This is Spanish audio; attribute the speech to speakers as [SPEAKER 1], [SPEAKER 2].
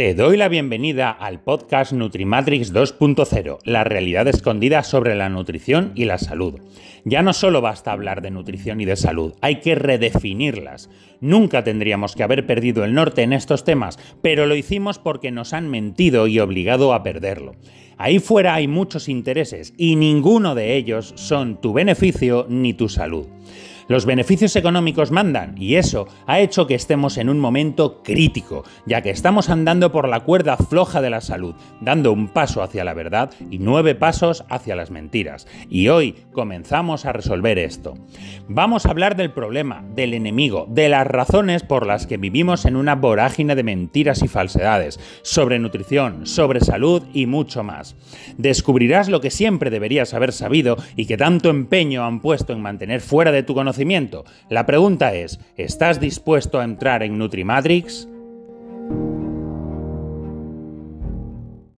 [SPEAKER 1] Te doy la bienvenida al podcast Nutrimatrix 2.0, la realidad escondida sobre la nutrición y la salud. Ya no solo basta hablar de nutrición y de salud, hay que redefinirlas. Nunca tendríamos que haber perdido el norte en estos temas, pero lo hicimos porque nos han mentido y obligado a perderlo. Ahí fuera hay muchos intereses y ninguno de ellos son tu beneficio ni tu salud. Los beneficios económicos mandan y eso ha hecho que estemos en un momento crítico, ya que estamos andando por la cuerda floja de la salud, dando un paso hacia la verdad y nueve pasos hacia las mentiras. Y hoy comenzamos a resolver esto. Vamos a hablar del problema, del enemigo, de las razones por las que vivimos en una vorágine de mentiras y falsedades, sobre nutrición, sobre salud y mucho más. Descubrirás lo que siempre deberías haber sabido y que tanto empeño han puesto en mantener fuera de tu conocimiento la pregunta es, ¿estás dispuesto a entrar en Nutrimatrix?